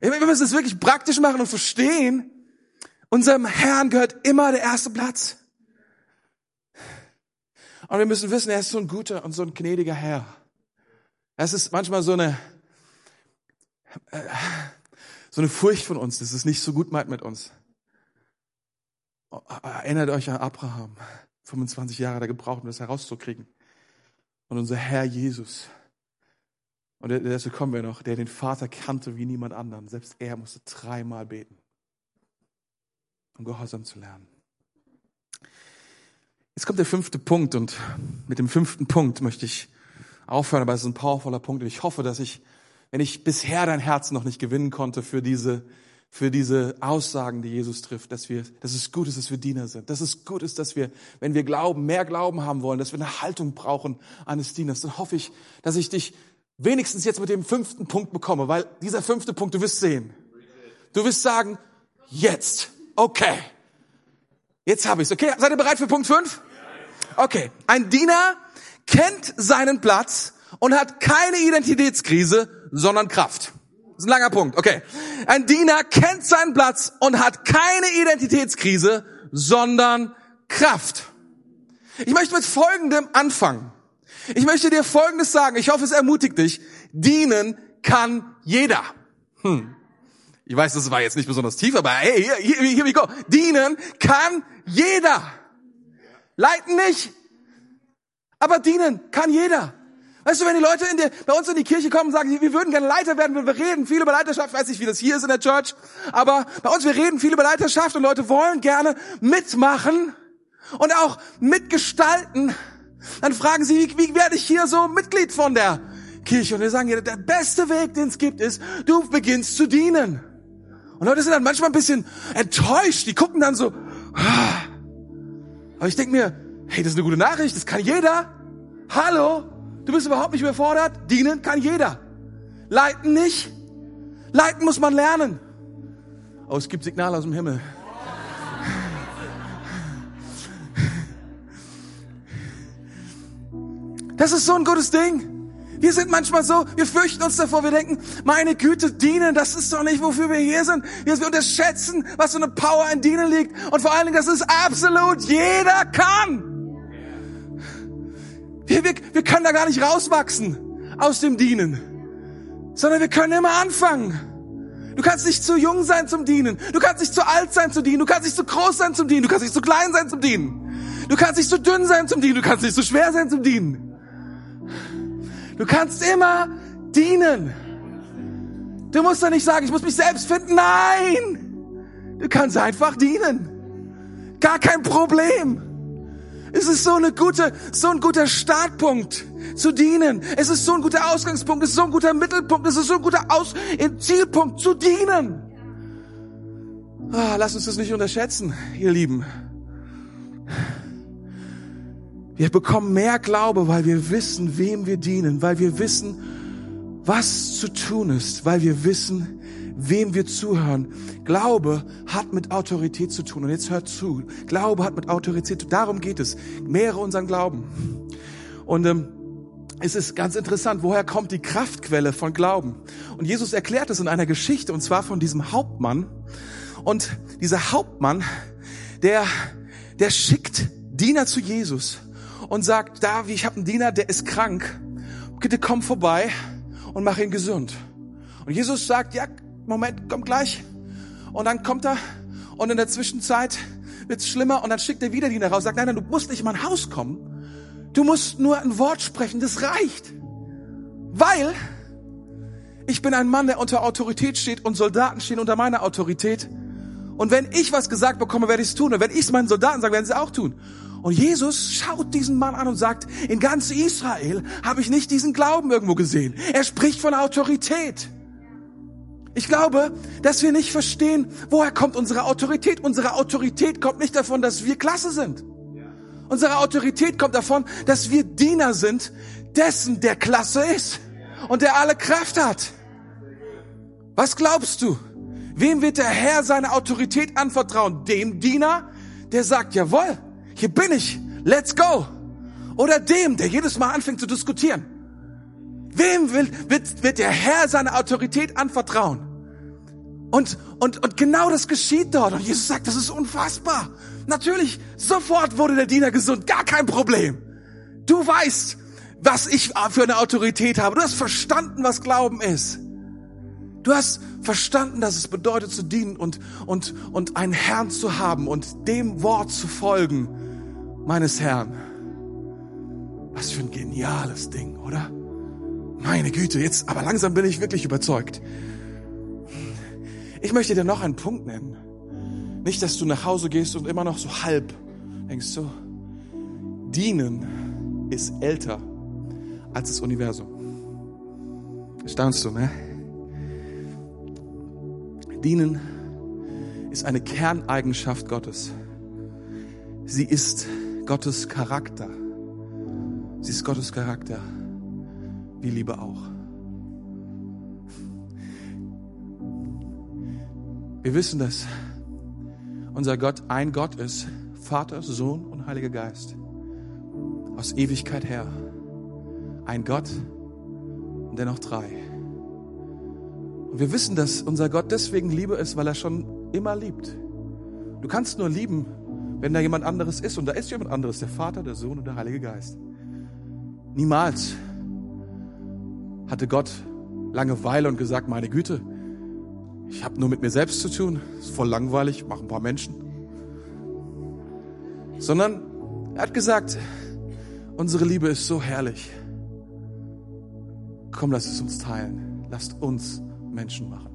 Wir müssen es wirklich praktisch machen und verstehen, unserem Herrn gehört immer der erste Platz. Und wir müssen wissen, er ist so ein guter und so ein gnädiger Herr. Es ist manchmal so eine, äh, so eine Furcht von uns, dass es nicht so gut meint mit uns. Erinnert euch an Abraham. 25 Jahre er gebraucht, um das herauszukriegen. Und unser Herr Jesus. Und dazu kommen wir noch, der den Vater kannte wie niemand anderen. Selbst er musste dreimal beten, um Gehorsam zu lernen. Jetzt kommt der fünfte Punkt und mit dem fünften Punkt möchte ich aufhören, aber es ist ein powervoller Punkt und ich hoffe, dass ich, wenn ich bisher dein Herz noch nicht gewinnen konnte für diese, für diese Aussagen, die Jesus trifft, dass wir, dass es gut ist, dass wir Diener sind, dass es gut ist, dass wir, wenn wir glauben, mehr Glauben haben wollen, dass wir eine Haltung brauchen eines Dieners, dann hoffe ich, dass ich dich wenigstens jetzt mit dem fünften Punkt bekomme, weil dieser fünfte Punkt, du wirst sehen. Du wirst sagen, jetzt, okay. Jetzt habe ich's, okay? Seid ihr bereit für Punkt fünf? Okay, ein Diener kennt seinen Platz und hat keine Identitätskrise, sondern Kraft. Das ist ein langer Punkt. Okay. Ein Diener kennt seinen Platz und hat keine Identitätskrise, sondern Kraft. Ich möchte mit Folgendem anfangen. Ich möchte dir Folgendes sagen. Ich hoffe, es ermutigt dich. Dienen kann jeder. Hm. Ich weiß, das war jetzt nicht besonders tief, aber hey, hier, hier, hier go. Dienen kann jeder. Leiten nicht. Aber dienen kann jeder. Weißt du, wenn die Leute in der, bei uns in die Kirche kommen und sagen, wir würden gerne Leiter werden, wenn wir reden viel über Leiterschaft, weiß nicht, wie das hier ist in der Church, aber bei uns, wir reden viel über Leiterschaft und Leute wollen gerne mitmachen und auch mitgestalten. Dann fragen sie, wie, wie werde ich hier so Mitglied von der Kirche? Und wir sagen, der beste Weg, den es gibt, ist, du beginnst zu dienen. Und Leute sind dann manchmal ein bisschen enttäuscht, die gucken dann so, ah. aber ich denke mir, hey, das ist eine gute Nachricht, das kann jeder. Hallo, du bist überhaupt nicht überfordert. Dienen kann jeder. Leiten nicht. Leiten muss man lernen. Oh, es gibt Signale aus dem Himmel. Das ist so ein gutes Ding. Wir sind manchmal so, wir fürchten uns davor, wir denken, meine Güte, dienen, das ist doch nicht, wofür wir hier sind. Wir unterschätzen, was für eine Power in Dienen liegt. Und vor allen Dingen, das ist absolut jeder kann. Wir, wir, wir können da gar nicht rauswachsen aus dem Dienen, sondern wir können immer anfangen. Du kannst nicht zu jung sein zum Dienen. Du kannst nicht zu alt sein zum Dienen. Du kannst nicht zu groß sein zum Dienen. Du kannst nicht zu klein sein zum Dienen. Du kannst nicht zu dünn sein zum Dienen. Du kannst nicht zu schwer sein zum Dienen. Du kannst immer dienen. Du musst doch nicht sagen, ich muss mich selbst finden. Nein! Du kannst einfach dienen. Gar kein Problem. Es ist so eine gute, so ein guter Startpunkt zu dienen. Es ist so ein guter Ausgangspunkt. Es ist so ein guter Mittelpunkt. Es ist so ein guter Aus Zielpunkt zu dienen. Ah, lass uns das nicht unterschätzen, ihr Lieben. Wir bekommen mehr Glaube, weil wir wissen, wem wir dienen, weil wir wissen, was zu tun ist, weil wir wissen, wem wir zuhören. Glaube hat mit Autorität zu tun. Und jetzt hört zu. Glaube hat mit Autorität. Darum geht es. Mehre unseren Glauben. Und ähm, es ist ganz interessant, woher kommt die Kraftquelle von Glauben? Und Jesus erklärt es in einer Geschichte, und zwar von diesem Hauptmann. Und dieser Hauptmann, der, der schickt Diener zu Jesus und sagt, da, ich habe einen Diener, der ist krank. Bitte komm vorbei und mach ihn gesund. Und Jesus sagt, ja, Moment, komm gleich. Und dann kommt er und in der Zwischenzeit wird's schlimmer und dann schickt er wieder Diener raus, sagt, nein, nein, du musst nicht in mein Haus kommen. Du musst nur ein Wort sprechen, das reicht. Weil ich bin ein Mann, der unter Autorität steht und Soldaten stehen unter meiner Autorität. Und wenn ich was gesagt bekomme, werde ich es tun. Und wenn ich es meinen Soldaten sage, werden sie auch tun. Und Jesus schaut diesen Mann an und sagt, in ganz Israel habe ich nicht diesen Glauben irgendwo gesehen. Er spricht von Autorität. Ich glaube, dass wir nicht verstehen, woher kommt unsere Autorität. Unsere Autorität kommt nicht davon, dass wir klasse sind. Unsere Autorität kommt davon, dass wir Diener sind dessen, der klasse ist und der alle Kraft hat. Was glaubst du? Wem wird der Herr seine Autorität anvertrauen? Dem Diener, der sagt, jawohl, hier bin ich, let's go. Oder dem, der jedes Mal anfängt zu diskutieren. Wem will, wird, wird der Herr seine Autorität anvertrauen? Und, und, und genau das geschieht dort. Und Jesus sagt, das ist unfassbar. Natürlich, sofort wurde der Diener gesund, gar kein Problem. Du weißt, was ich für eine Autorität habe. Du hast verstanden, was Glauben ist. Du hast verstanden, dass es bedeutet zu dienen und, und, und einen Herrn zu haben und dem Wort zu folgen meines Herrn. Was für ein geniales Ding, oder? Meine Güte, jetzt, aber langsam bin ich wirklich überzeugt. Ich möchte dir noch einen Punkt nennen. Nicht, dass du nach Hause gehst und immer noch so halb denkst so, dienen ist älter als das Universum. Staunst du, ne? Dienen ist eine Kerneigenschaft Gottes. Sie ist Gottes Charakter. Sie ist Gottes Charakter, wie Liebe auch. Wir wissen, dass unser Gott ein Gott ist, Vater, Sohn und Heiliger Geist. aus Ewigkeit her. Ein Gott und dennoch drei. Und wir wissen, dass unser Gott deswegen Liebe ist, weil er schon immer liebt. Du kannst nur lieben, wenn da jemand anderes ist. Und da ist jemand anderes, der Vater, der Sohn und der Heilige Geist. Niemals hatte Gott Langeweile und gesagt, meine Güte, ich habe nur mit mir selbst zu tun, ist voll langweilig, mach ein paar Menschen. Sondern er hat gesagt, unsere Liebe ist so herrlich. Komm, lass es uns teilen. Lasst uns Menschen machen.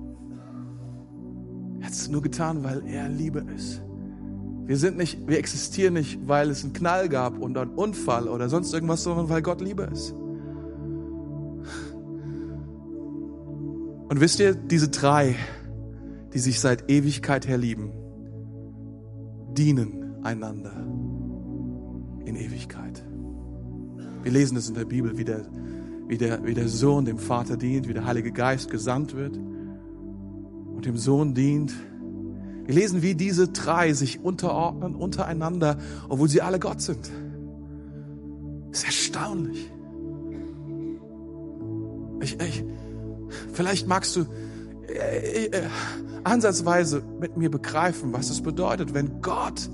Er hat es nur getan, weil er Liebe ist. Wir sind nicht, wir existieren nicht, weil es einen Knall gab und einen Unfall oder sonst irgendwas, sondern weil Gott Liebe ist. Und wisst ihr, diese drei, die sich seit Ewigkeit her lieben, dienen einander in Ewigkeit. Wir lesen es in der Bibel, wie der, wie, der, wie der Sohn dem Vater dient, wie der Heilige Geist gesandt wird und dem Sohn dient. Wir lesen, wie diese drei sich unterordnen untereinander, obwohl sie alle Gott sind. Das ist erstaunlich. Ich, ich, vielleicht magst du äh, äh, ansatzweise mit mir begreifen, was es bedeutet, wenn Gott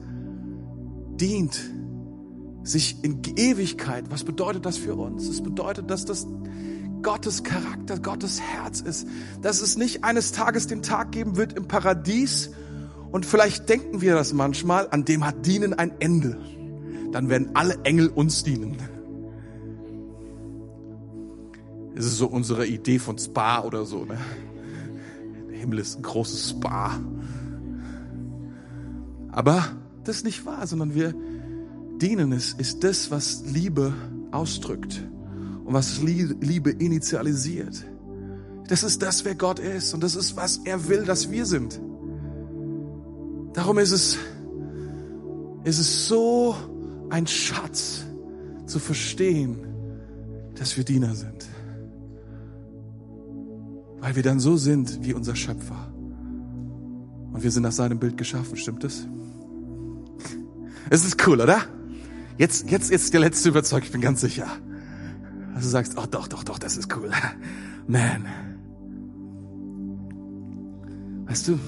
dient, sich in Ewigkeit, was bedeutet das für uns? Es bedeutet, dass das Gottes Charakter, Gottes Herz ist, dass es nicht eines Tages den Tag geben wird im Paradies und vielleicht denken wir das manchmal, an dem hat Dienen ein Ende. Dann werden alle Engel uns dienen. Es ist so unsere Idee von Spa oder so. Ne? Der Himmel ist ein großes Spa. Aber das ist nicht wahr, sondern wir dienen es, ist das, was Liebe ausdrückt und was Liebe initialisiert. Das ist das, wer Gott ist und das ist, was er will, dass wir sind. Darum ist es, ist es so ein Schatz zu verstehen, dass wir Diener sind. Weil wir dann so sind wie unser Schöpfer. Und wir sind nach seinem Bild geschaffen, stimmt es? Es ist cool, oder? Jetzt, jetzt ist der letzte überzeugt, ich bin ganz sicher. Also du sagst, oh doch, doch, doch, das ist cool. Man. Weißt du,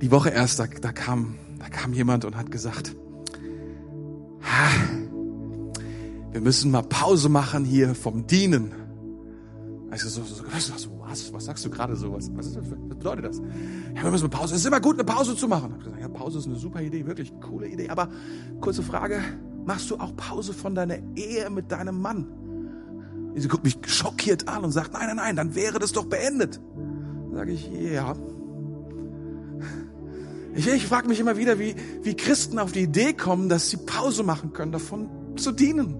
die Woche erst, da, da, kam, da kam jemand und hat gesagt, wir müssen mal Pause machen hier vom Dienen. Also so, so, so, was, was sagst du gerade so? Was, was, was bedeutet das? Ja, wir müssen Pause. Es ist immer gut, eine Pause zu machen. Ich gesagt, ja, Pause ist eine super Idee, wirklich eine coole Idee. Aber kurze Frage, machst du auch Pause von deiner Ehe mit deinem Mann? Sie guckt mich schockiert an und sagt, nein, nein, nein, dann wäre das doch beendet. Sage ich, ja. Ich, ich frage mich immer wieder, wie, wie Christen auf die Idee kommen, dass sie Pause machen können, davon zu dienen.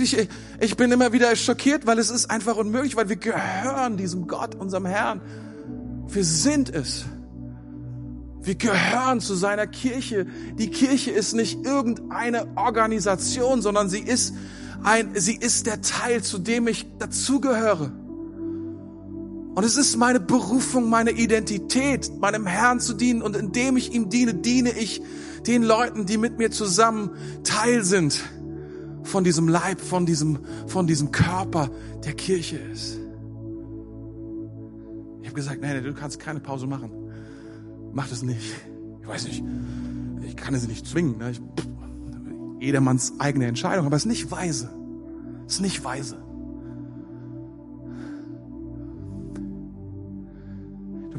Ich, ich bin immer wieder schockiert, weil es ist einfach unmöglich, weil wir gehören diesem Gott, unserem Herrn. Wir sind es. Wir gehören zu seiner Kirche. Die Kirche ist nicht irgendeine Organisation, sondern sie ist ein, sie ist der Teil, zu dem ich dazugehöre. Und es ist meine Berufung, meine Identität, meinem Herrn zu dienen. Und indem ich ihm diene, diene ich den Leuten, die mit mir zusammen Teil sind von diesem Leib, von diesem, von diesem Körper der Kirche ist. Ich habe gesagt, nein, du kannst keine Pause machen. Mach das nicht. Ich weiß nicht, ich kann es nicht zwingen. Ne? Ich, pff, jedermanns eigene Entscheidung, aber es ist nicht weise. Es ist nicht weise.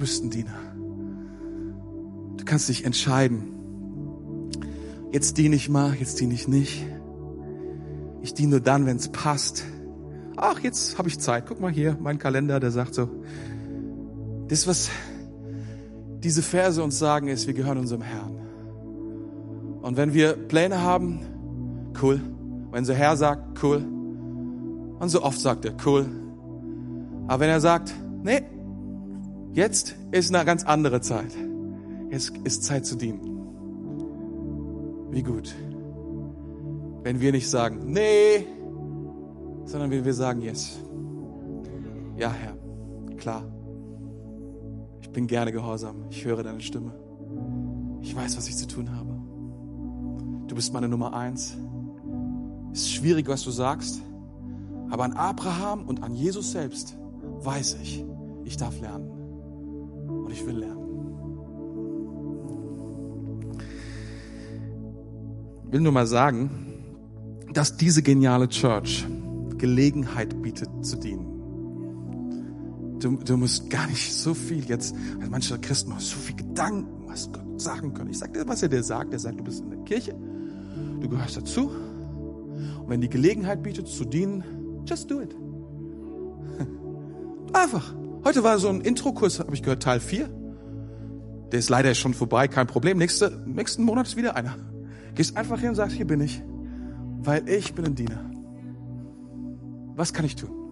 Bist ein Diener. Du kannst dich entscheiden. Jetzt diene ich mal, jetzt diene ich nicht. Ich diene nur dann, wenn es passt. Ach, jetzt habe ich Zeit. Guck mal hier, mein Kalender, der sagt so. Das, was diese Verse uns sagen, ist, wir gehören unserem Herrn. Und wenn wir Pläne haben, cool. Wenn unser Herr sagt, cool. Und so oft sagt er, cool. Aber wenn er sagt, nee, jetzt ist eine ganz andere Zeit. Jetzt ist Zeit zu dienen. Wie gut. Wenn wir nicht sagen, nee, sondern wenn wir sagen, yes. Ja, Herr, klar. Ich bin gerne gehorsam. Ich höre deine Stimme. Ich weiß, was ich zu tun habe. du bist meine Nummer eins. Ist schwierig, was du sagst, aber an Abraham und an Jesus selbst weiß ich, ich darf lernen ich will lernen. Ich will nur mal sagen, dass diese geniale Church Gelegenheit bietet zu dienen. Du, du musst gar nicht so viel jetzt, also manche Christen machen so viel Gedanken, was Gott sagen können. Ich sag dir, was er dir sagt. Er sagt, du bist in der Kirche, du gehörst dazu. Und wenn die Gelegenheit bietet zu dienen, just do it. *laughs* Einfach. Heute war so ein Intro-Kurs, habe ich gehört, Teil 4. Der ist leider schon vorbei, kein Problem. Nächste, nächsten Monat ist wieder einer. Gehst einfach hin und sagst, hier bin ich, weil ich bin ein Diener. Was kann ich tun?